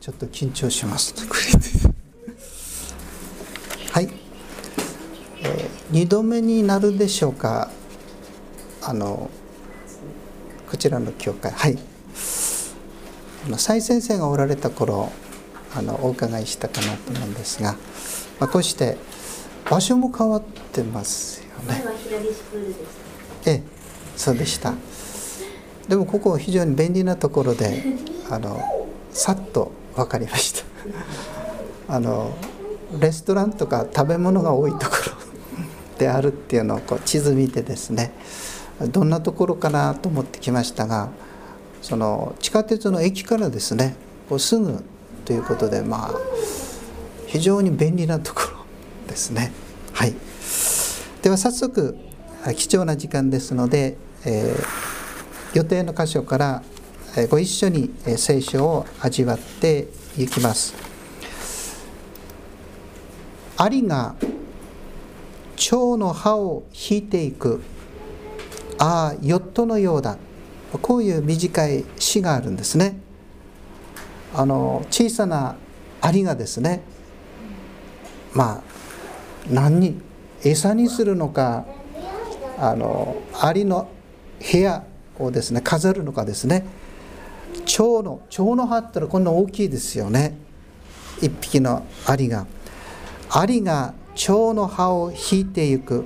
ちょっと緊張しますはい、えー、2度目になるでしょうか。あのこちらの教会。はい。蔡先生がおられた頃あのお伺いしたかなと思うんですが、まあ、こうして場所も変わってますよね。ええ、そうでした。でもここ非常に便利なところであのさっと分かりました。あのレストランとか食べ物が多いところであるっていうのをこう地図見てですねどんなところかなと思ってきましたがその地下鉄の駅からですねこうすぐということでまあ非常に便利なところですね。はい。では早速貴重な時間ですので、えー、予定の箇所からご一緒に聖書を味わっていきます。アリが蝶の葉を引いていく。ああヨットのようだ。こういう短い詩があるんですね。あの小さなアリがですねまあ何に餌にするのかあのアリの部屋をですね飾るのかですね。蝶の蝶の葉ったらこんな大きいですよね。一匹のアリが。アリが蝶の葉を引いていく。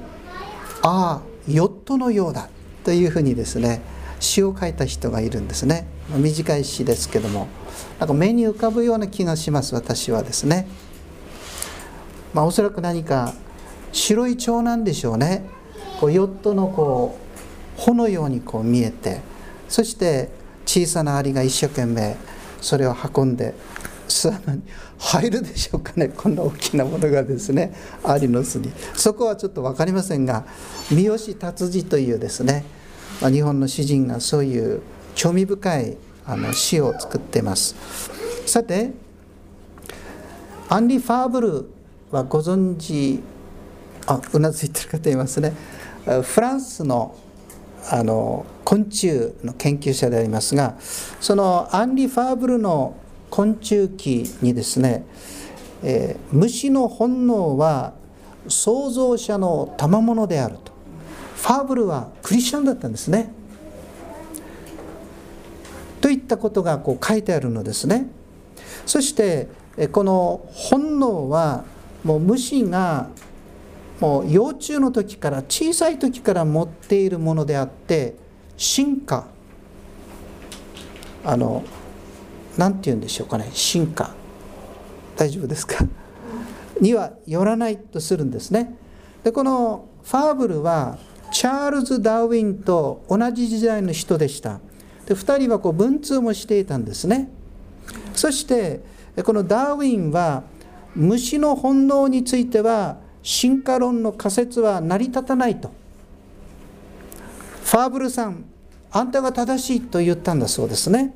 ああヨットのようだ。というふうにですね詩を書いた人がいるんですね。短い詩ですけども。なんか目に浮かぶような気がします私はですね。まあおそらく何か白い蝶なんでしょうね。こうヨットのこう穂のようにこう見えて。そして小さなアリが一生懸命それを運んで巣穴に入るでしょうかね。こんな大きなものがですねアリの巣に。そこはちょっと分かりませんが三好達治というですね日本の詩人がそういう興味深いあの詩を作っています。さてアンリ・ファーブルはご存知あうなずいてる方いますね。フランスのあの昆虫の研究者でありますがそのアンリ・ファーブルの昆虫記にですね、えー、虫の本能は創造者の賜物であると。ファーブルはクリスチャンだったんですね。といったことがこう書いてあるのですね。そしてこの本能はもう虫がもう幼虫の時から小さい時から持っているものであって進化。あの何て言うんでしょうかね。進化。大丈夫ですか？にはよらないとするんですね。でこのファーブルはチャールズ・ダーウィンと同じ時代の人でした。で2人はこう文通もしていたんですね。そしてこのダーウィンは虫の本能については進化論の仮説は成り立たないと。ファーブルさんあんたが正しいと言ったんだそうですね。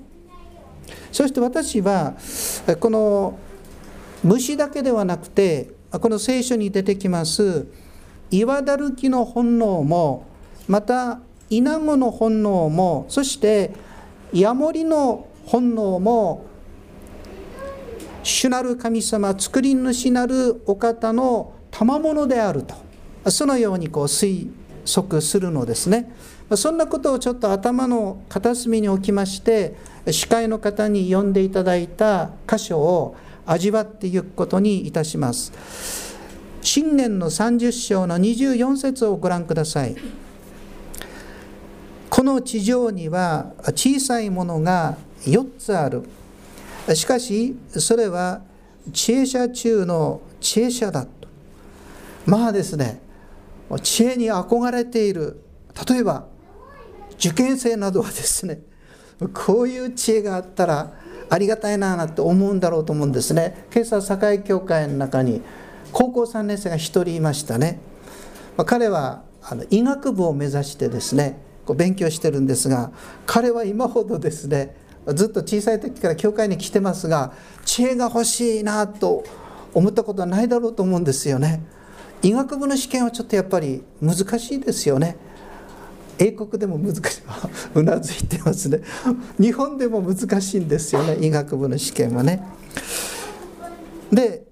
そして私はこの虫だけではなくてこの聖書に出てきます岩だるきの本能もまたイナゴの本能もそしてヤモリの本能も主なる神様作り主なるお方の賜物であると。そのようにこう推測するのですね。そんなことをちょっと頭の片隅に置きまして司会の方に読んでいただいた箇所を味わっていくことにいたします。新年の30章の24節をご覧ください。この地上には小さいものが4つある。しかしそれは知恵者中の知恵者だまあですね知恵に憧れている例えば受験生などはですねこういう知恵があったらありがたいななんて思うんだろうと思うんですね。今朝堺教会の中に高校3年生が1人いましたね、まあ、彼はあの医学部を目指してですねこう勉強してるんですが彼は今ほどですねずっと小さい時から教会に来てますが知恵が欲しいなと思ったことはないだろうと思うんですよね。医学部の試験はちょっとやっぱり難しいですよね。英国でも難しい。うなずいてますね。日本でも難しいんですよね。医学部の試験はね。で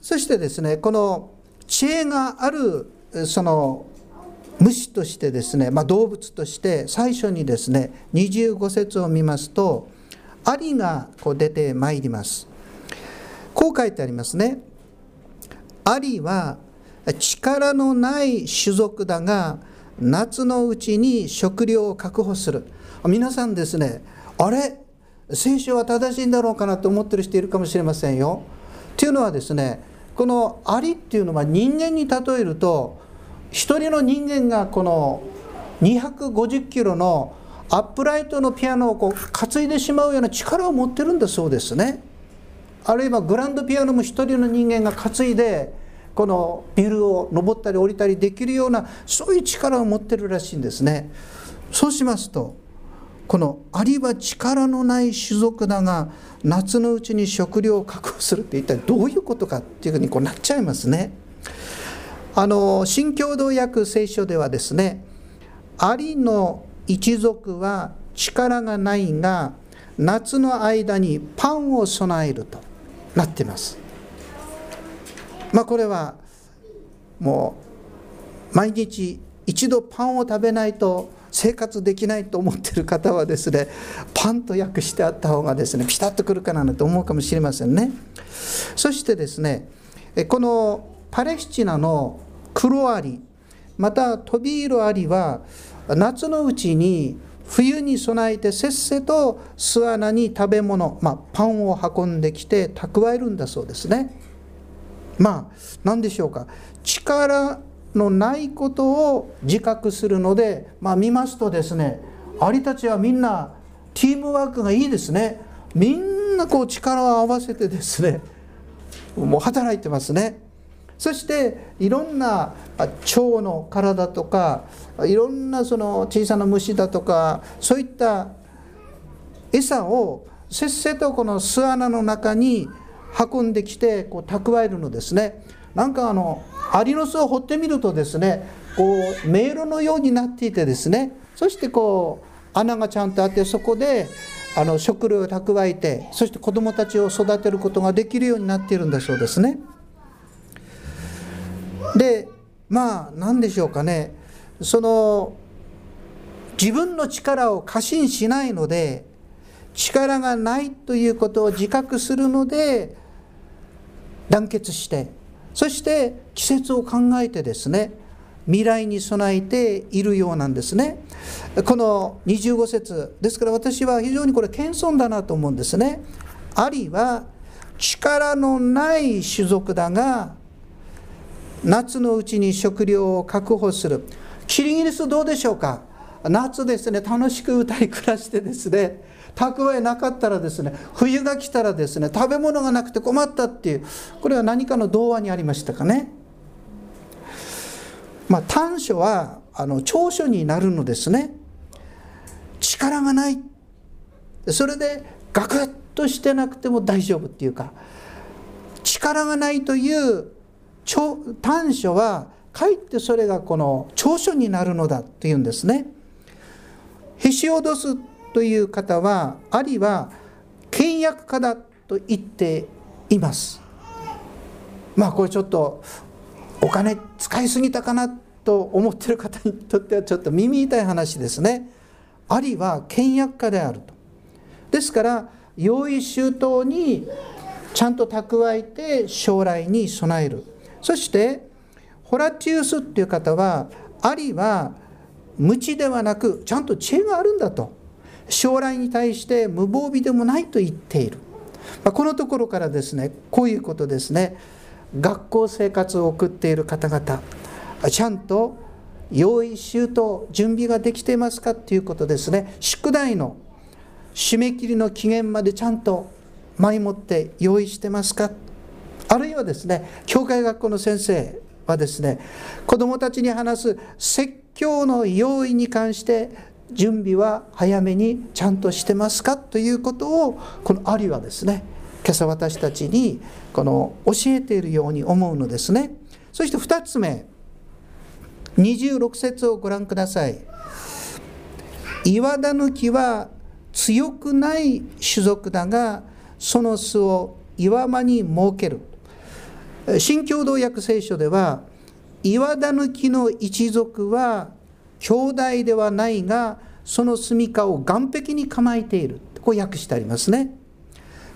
そしてですねこの知恵があるその虫としてですね、まあ、動物として最初にですね25節を見ますとアリがこう出てまいります。こう書いてありますね。アリは力のない種族だが夏のうちに食料を確保する皆さんですねあれ？聖書は正しいんだろうかなと思ってる人いるかもしれませんよ。というのはですねこのアリっていうのは人間に例えると一人の人間がこの250キロのアップライトのピアノをこう担いでしまうような力を持ってるんだそうですね。あるいはグランドピアノも一人の人間が担いでこのビルを登ったり降りたりできるようなそういう力を持ってるらしいんですね。そうしますとこのアリは力のない種族だが夏のうちに食料を確保するって一体どういうことかっていうふうにこうなっちゃいますね。あの新共同訳聖書ではですねアリの一族は力がないが夏の間にパンを備えるとなってます。まあ、これはもう毎日一度パンを食べないと生活できないと思ってる方はですねパンと訳してあった方がですねピタッとくるかなと思うかもしれませんね。そしてですねこのパレスチナの黒アリまたトビールアリは夏のうちに冬に備えてせっせと巣穴に食べ物、まあ、パンを運んできて蓄えるんだそうですね。まあ何でしょうか。力のないことを自覚するので、まあ、見ますとですねアリたちはみんなチームワークがいいですね。みんなこう力を合わせてですねもう働いてますね。そしていろんな蝶の体とかいろんなその小さな虫だとかそういった餌をせっせとこの巣穴の中に運んできてこう蓄えるのですね。なんかあのアリの巣を掘ってみるとですねこう迷路のようになっていてですね。そしてこう穴がちゃんとあってそこであの食料を蓄えてそして子どもたちを育てることができるようになっているんだそうですね。でまあ何でしょうかね。その自分の力を過信しないので力がないということを自覚するので団結してそして季節を考えてですね未来に備えているようなんですね。この25節ですから私は非常にこれ謙遜だなと思うんですね。アリは力のない種族だが夏のうちに食料を確保する。キリギリスどうでしょうか？夏ですね楽しく歌い暮らしてですね蓄えなかったらですね冬が来たらですね食べ物がなくて困ったっていうこれは何かの童話にありましたかね。まあ短所はあの長所になるのですね。力がない。それでガクッとしてなくても大丈夫っていうか力がないという短所はかえってそれがこの長所になるのだっていうんですね。へし落とすという方はアリは倹約家だと言っています。まあこれちょっとお金使いすぎたかなと思ってる方にとってはちょっと耳痛い話ですね。アリは倹約家であると。ですから用意周到にちゃんと蓄えて将来に備える。そしてホラチウスっていう方はアリは無知ではなくちゃんと知恵があるんだと。将来に対して無防備でもないと言っている、まあ、このところからですねこういうことですね。学校生活を送っている方々ちゃんと用意周到準備ができていますかっていうことですね。宿題の締め切りの期限までちゃんと前もって用意してますか。あるいはですね教会学校の先生はですね子どもたちに話す説教の用意に関して準備は早めにちゃんとしてますかということをこのアリはですね今朝私たちにこの教えているように思うのですね。そして2つ目26節をご覧ください岩田抜きは強くない種族だがその巣を岩間に設ける新共同訳聖書では岩田抜きの一族は兄弟ではないがその住処を岸壁に構えている。こう訳してありますね。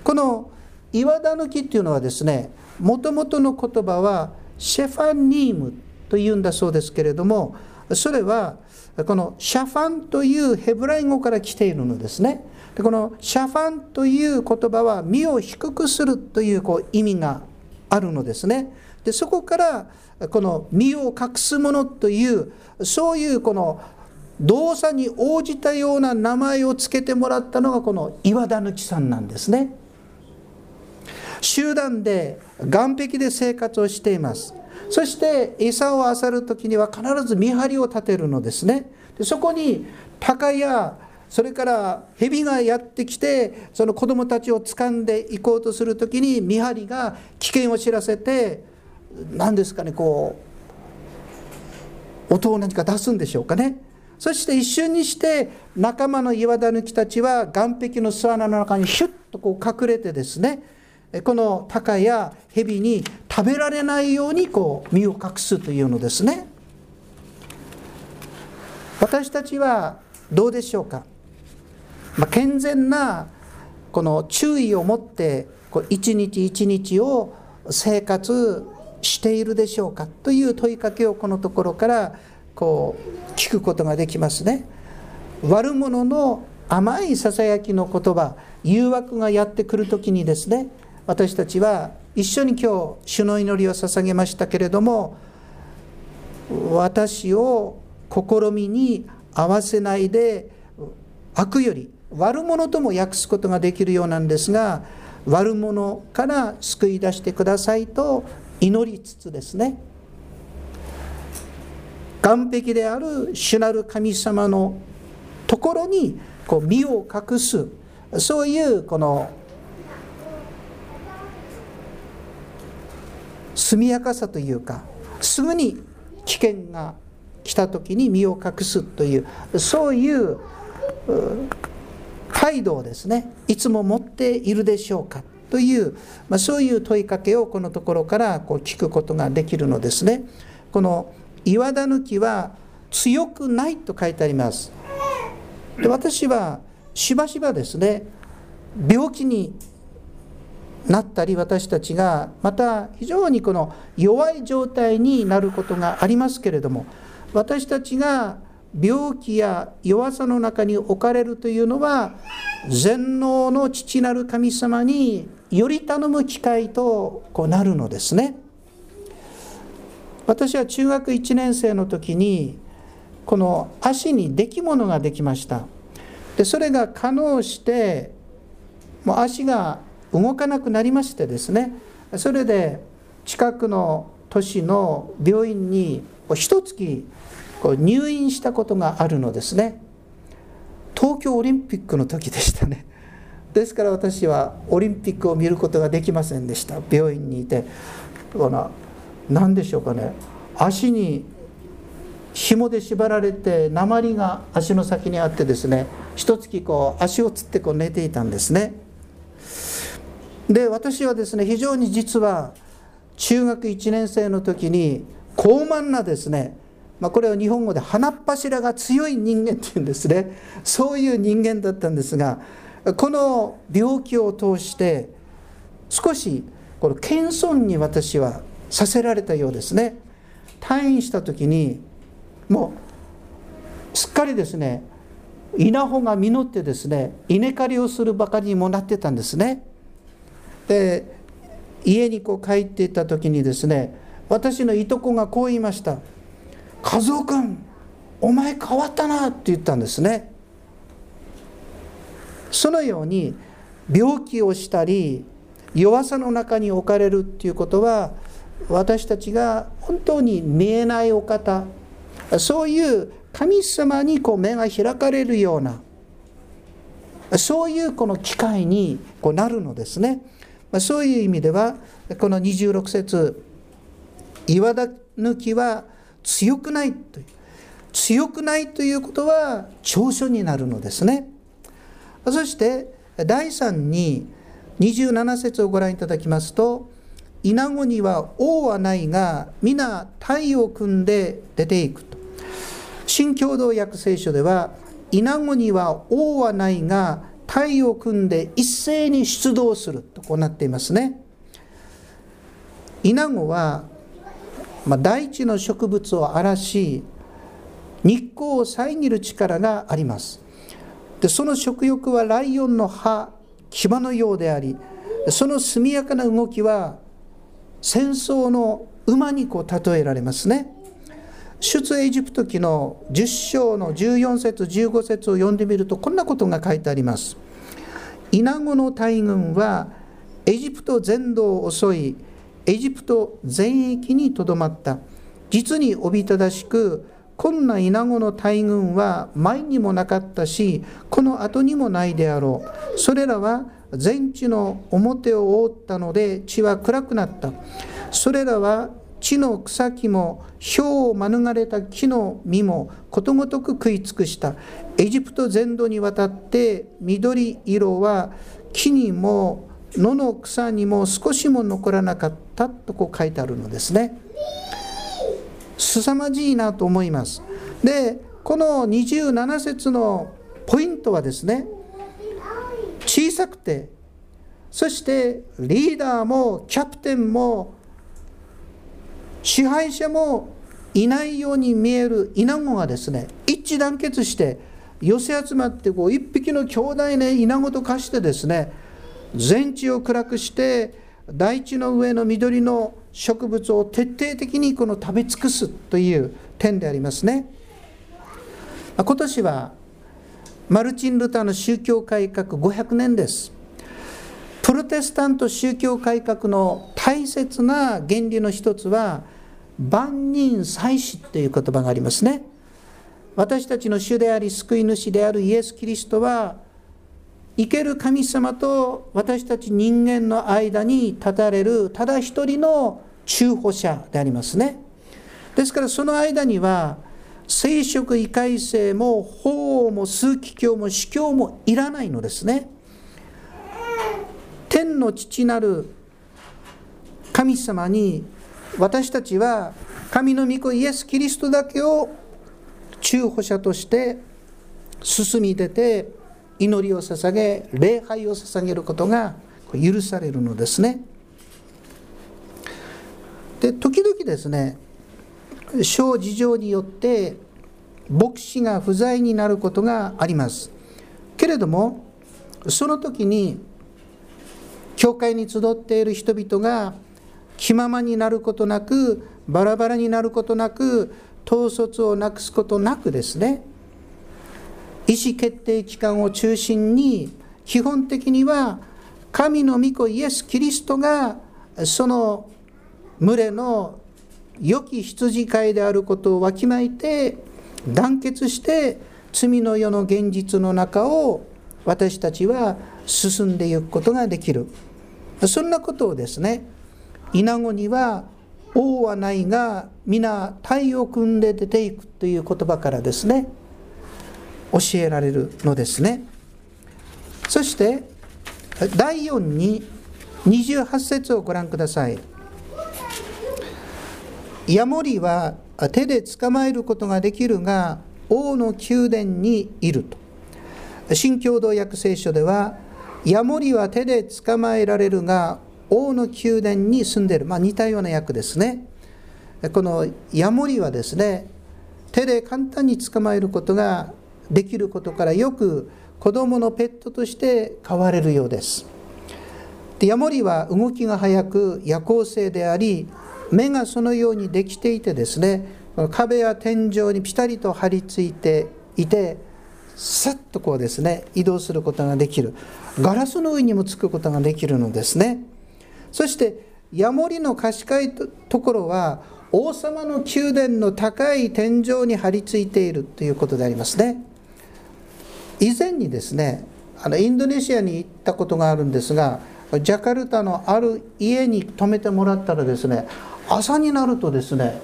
この岩田抜きっていうのはですねもともとの言葉はシェファニームというんだそうですけれどもそれはこのシャファンというヘブライ語から来ているのですね。でこのシャファンという言葉は身を低くするというこう意味があるのですね。でそこからこの身を隠すものというそういうこの動作に応じたような名前を付けてもらったのがこの岩田抜さんなんですね。集団で岸壁で生活をしています。そして餌を漁る時には必ず見張りを立てるのですね。でそこに鷹やそれから蛇がやってきてその子供たちを掴んでいこうとする時に見張りが危険を知らせて何ですかねこう音を何か出すんでしょうかね。そして一瞬にして仲間の岩田抜きたちは岸壁の巣穴の中にヒュッとこう隠れてですねこの鷹や蛇に食べられないようにこう身を隠すというのですね。私たちはどうでしょうか、まあ、健全なこの注意を持ってこう一日一日を生活しているでしょうかという問いかけをこのところからこう聞くことができますね。悪者の甘いささやきの言葉誘惑がやってくる時にですね私たちは一緒に今日主の祈りを捧げましたけれども私を試みに合わせないで悪より悪者とも訳すことができるようなんですが悪者から救い出してくださいと祈りつつですね。岸壁である主なる神様のところにこう身を隠す。そういうこの速やかさというかすぐに危険が来た時に身を隠すというそういう態度をですねいつも持っているでしょうか。という、まあ、そういう問いかけをこのところからこう聞くことができるのですね。この岩田抜きは強くないと書いてあります。で私はしばしばですね病気になったり私たちがまた非常にこの弱い状態になることがありますけれども私たちが病気や弱さの中に置かれるというのは全能の父なる神様により頼む機会とこうなるのですね。私は中学1年生の時にこの足に出来物ができました。でそれが可能してもう足が動かなくなりましてですね。それで近くの都市の病院に一月入院したことがあるのですね。東京オリンピックの時でしたね。ですから私はオリンピックを見ることができませんでした。病院にいて。この何でしょうかね。足に紐で縛られて鉛が足の先にあってですね。一月こう足をつってこう寝ていたんですね。で私はですね非常に実は中学1年生の時に高慢なですね、まあ、これは日本語で鼻っ柱が強い人間っていうんですね。そういう人間だったんですがこの病気を通して少しこの謙遜に私はさせられたようですね。退院した時にもうすっかりですね稲穂が実ってですね稲刈りをするばかりにもなってたんですね。で家にこう帰っていった時にですね私のいとこがこう言いました「和夫君お前変わったな」って言ったんですね。そのように病気をしたり弱さの中に置かれるっていうことは私たちが本当に見えないお方そういう神様にこう目が開かれるようなそういうこの機会にこうなるのですね。ま、そういう意味ではこの26節岩田抜きは強くないという強くないということは長所になるのですねそして第3に27節をご覧いただきますとイナゴには王はないが皆体を組んで出ていくと。新共同訳聖書ではイナゴには王はないが体を組んで一斉に出動するとこうなっていますね。イナゴは、まあ、大地の植物を荒らし日光を遮る力があります。でその食欲はライオンの歯牙のようでありその速やかな動きは戦争の馬にこう例えられますね。出エジプト記の10章の14節15節を読んでみるとこんなことが書いてあります。イナゴの大軍はエジプト全土を襲いエジプト全域にとどまった。実におびただしくこんなイナゴの大群は前にもなかったしこの後にもないであろう。それらは全地の表を覆ったので地は暗くなった。それらは地の草木も氷を免れた木の実もことごとく食い尽くした。エジプト全土にわたって緑色は木にも野の草にも少しも残らなかったとこう書いてあるのですね。凄まじいなと思います。でこの27節のポイントはですね小さくてそしてリーダーもキャプテンも支配者もいないように見えるイナゴがですね一致団結して寄せ集まってこう一匹の兄弟ねイナゴと化してですね全地を暗くして大地の上の緑の植物を徹底的にこの食べ尽くすという点でありますね。今年はマルチン・ルターの宗教改革500年です。プロテスタント宗教改革の大切な原理の一つは万人祭祀という言葉がありますね。私たちの主であり救い主であるイエス・キリストは生ける神様と私たち人間の間に立たれるただ一人の中保者でありますね。ですからその間には聖職異界性も法も数奇教も司教もいらないのですね。天の父なる神様に私たちは神の御子イエス・キリストだけを中保者として進み出て祈りを捧げ礼拝を捧げることが許されるのですね。で時々ですね小事情によって牧師が不在になることがあります。けれどもその時に教会に集っている人々が気ままになることなくバラバラになることなく統率をなくすことなくですね意思決定機関を中心に基本的には神の御子イエス・キリストがその群れの良き羊飼いであることをわきまいて団結して罪の世の現実の中を私たちは進んでいくことができる。そんなことをですねイナゴには王はないが皆体を組んで出ていくという言葉からですね教えられるのですね。そして第4に28節をご覧ください。ヤモリは手で捕まえることができるが王の宮殿にいると。新共同訳聖書ではヤモリは手で捕まえられるが王の宮殿に住んでいる、まあ、似たような訳ですね。このヤモリはですね手で簡単に捕まえることができることからよく子供のペットとして飼われるようです。でヤモリは動きが速く夜行性であり目がそのようにできていてですね壁や天井にピタリと張り付いていてさっとこうですね移動することができる。ガラスの上にもつくことができるのですね。そしてヤモリの賢いところは王様の宮殿の高い天井に張り付いているということでありますね。以前にですねあのインドネシアに行ったことがあるんですがジャカルタのある家に泊めてもらったらですね朝になるとですね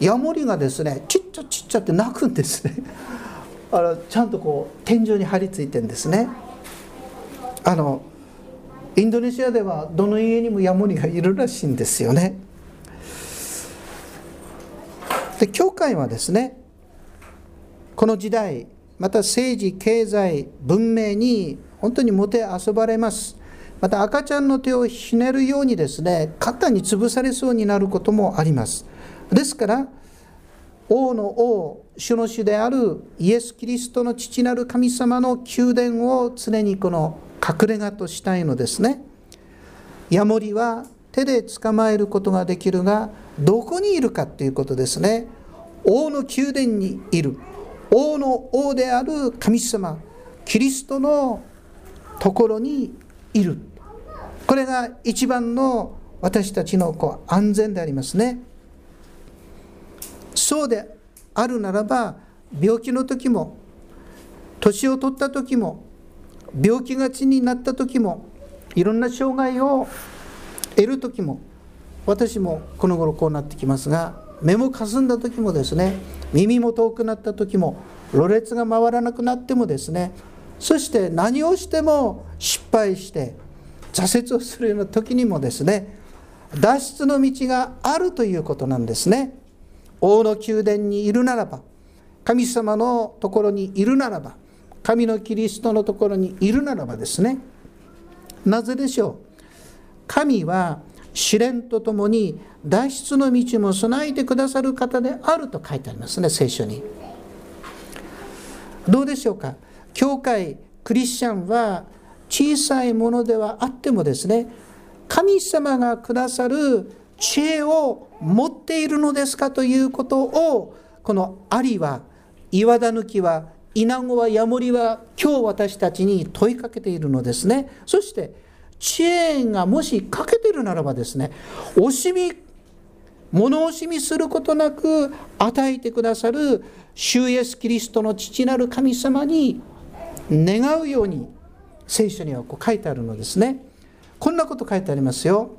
ヤモリがですねちっちゃちっちゃって鳴くんですね。あのちゃんとこう天井に張り付いてんですね。あのインドネシアではどの家にもヤモリがいるらしいんですよね。で教会はですねこの時代また政治経済文明に本当にもてあそばれます。また赤ちゃんの手をひねるようにですね肩に潰されそうになることもあります。ですから王の王主の主であるイエス・キリストの父なる神様の宮殿を常にこの隠れ家としたいのですね。ヤモリは手で捕まえることができるがどこにいるかということですね。王の宮殿にいる。王の王である神様キリストのところにいる。これが一番の私たちのこう安全でありますね。そうであるならば病気の時も年を取った時も病気がちになった時もいろんな障害を得る時も私もこの頃こうなってきますが目もかすんだ時もですね耳も遠くなった時もろれつが回らなくなってもですねそして何をしても失敗して挫折をするような時にもですね脱出の道があるということなんですね。王の宮殿にいるならば神様のところにいるならば神のキリストのところにいるならばですね。なぜでしょう？神は試練とともに脱出の道も備えてくださる方であると書いてありますね聖書に。どうでしょうか？教会クリスチャンは小さいものではあってもですね神様がくださる知恵を持っているのですかということをこの「ありは岩田抜きは稲子はヤモリは今日私たちに問いかけているのですね。そして知恵がもし欠けてるならばですね惜しみ物惜しみすることなく与えてくださる主イエスキリストの父なる神様に願うように聖書にはこう書いてあるのですね。こんなこと書いてありますよ。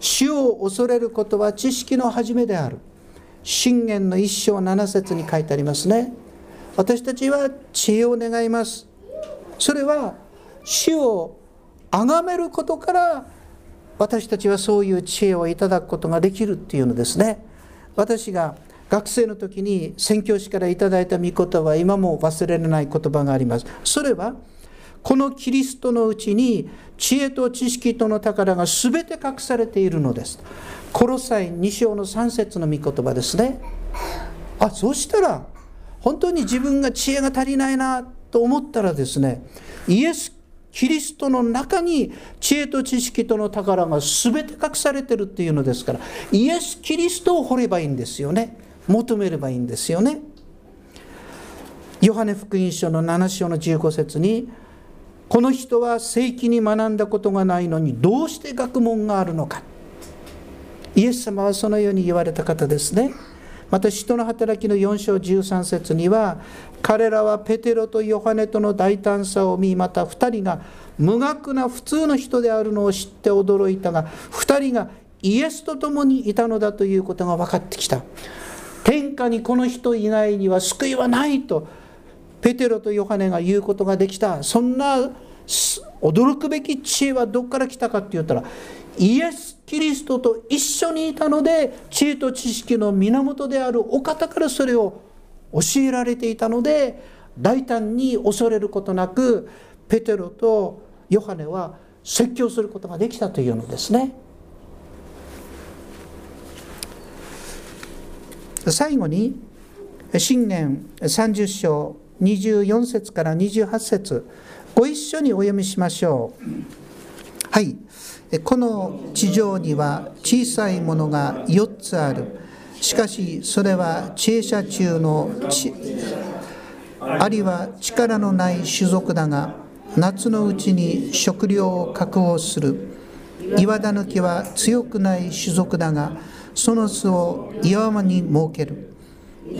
主を恐れることは知識の始めである。信玄の一章七節に書いてありますね。私たちは知恵を願います。それは主を崇めることから私たちはそういう知恵をいただくことができるっていうのですね。私が学生の時に宣教師からいただいた御言葉は今も忘れられない言葉があります。それはこのキリストのうちに知恵と知識との宝が全て隠されているのです。コロサイ2章の3節の御言葉ですね。あそうしたら本当に自分が知恵が足りないなと思ったらですねイエスキリストの中に知恵と知識との宝が全て隠されてるっていうのですからイエス・キリストを掘ればいいんですよね。求めればいいんですよね。ヨハネ福音書の7章の15節にこの人は正規に学んだことがないのにどうして学問があるのか。イエス様はそのように言われた方ですね。また使徒の働きの4章13節には彼らはペテロとヨハネとの大胆さを見また2人が無学な普通の人であるのを知って驚いたが2人がイエスと共にいたのだということが分かってきた。天下にこの人以外には救いはないとペテロとヨハネが言うことができた。そんな驚くべき知恵はどこから来たかって言ったらイエス・キリストと一緒にいたので知恵と知識の源であるお方からそれを教えられていたので大胆に恐れることなくペテロとヨハネは説教することができたというのですね。最後に信玄30章24節から28節ご一緒にお読みしましょう。はい。この地上には小さいものが4つある。しかしそれは知恵者中のあるいは力のない種族だが夏のうちに食料を確保する。岩田抜きは強くない種族だがその巣を岩間に設ける。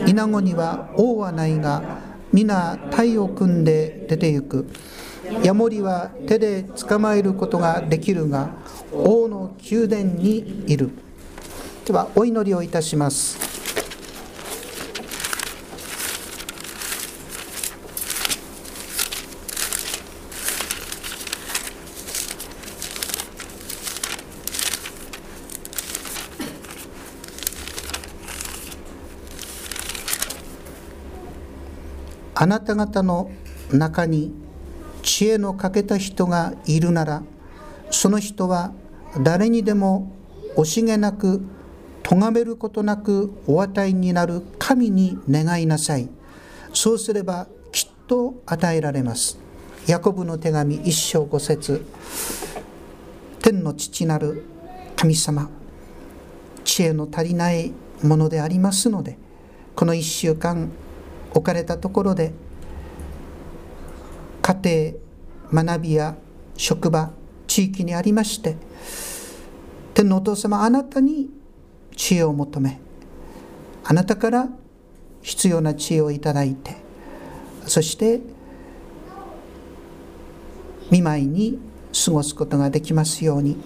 稲子には王はないが皆体を組んで出て行く。ヤモリは手で捕まえることができるが王の宮殿にいる。ではお祈りをいたします。あなた方の中に知恵の欠けた人がいるならその人は誰にでも惜しげなく咎めることなくお与えになる神に願いなさい。そうすればきっと与えられます。ヤコブの手紙一章五節。天の父なる神様知恵の足りないものでありますのでこの1週間置かれたところで家庭学びや職場地域にありまして天のお父様あなたに知恵を求めあなたから必要な知恵をいただいてそして見舞いに過ごすことができますように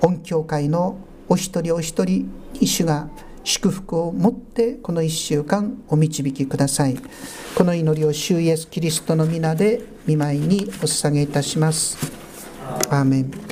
音教会のお一人お一人に主が祝福を持ってこの1週間お導きください。この祈りを主イエスキリストの皆で見舞いにお捧げいたします。アーメン。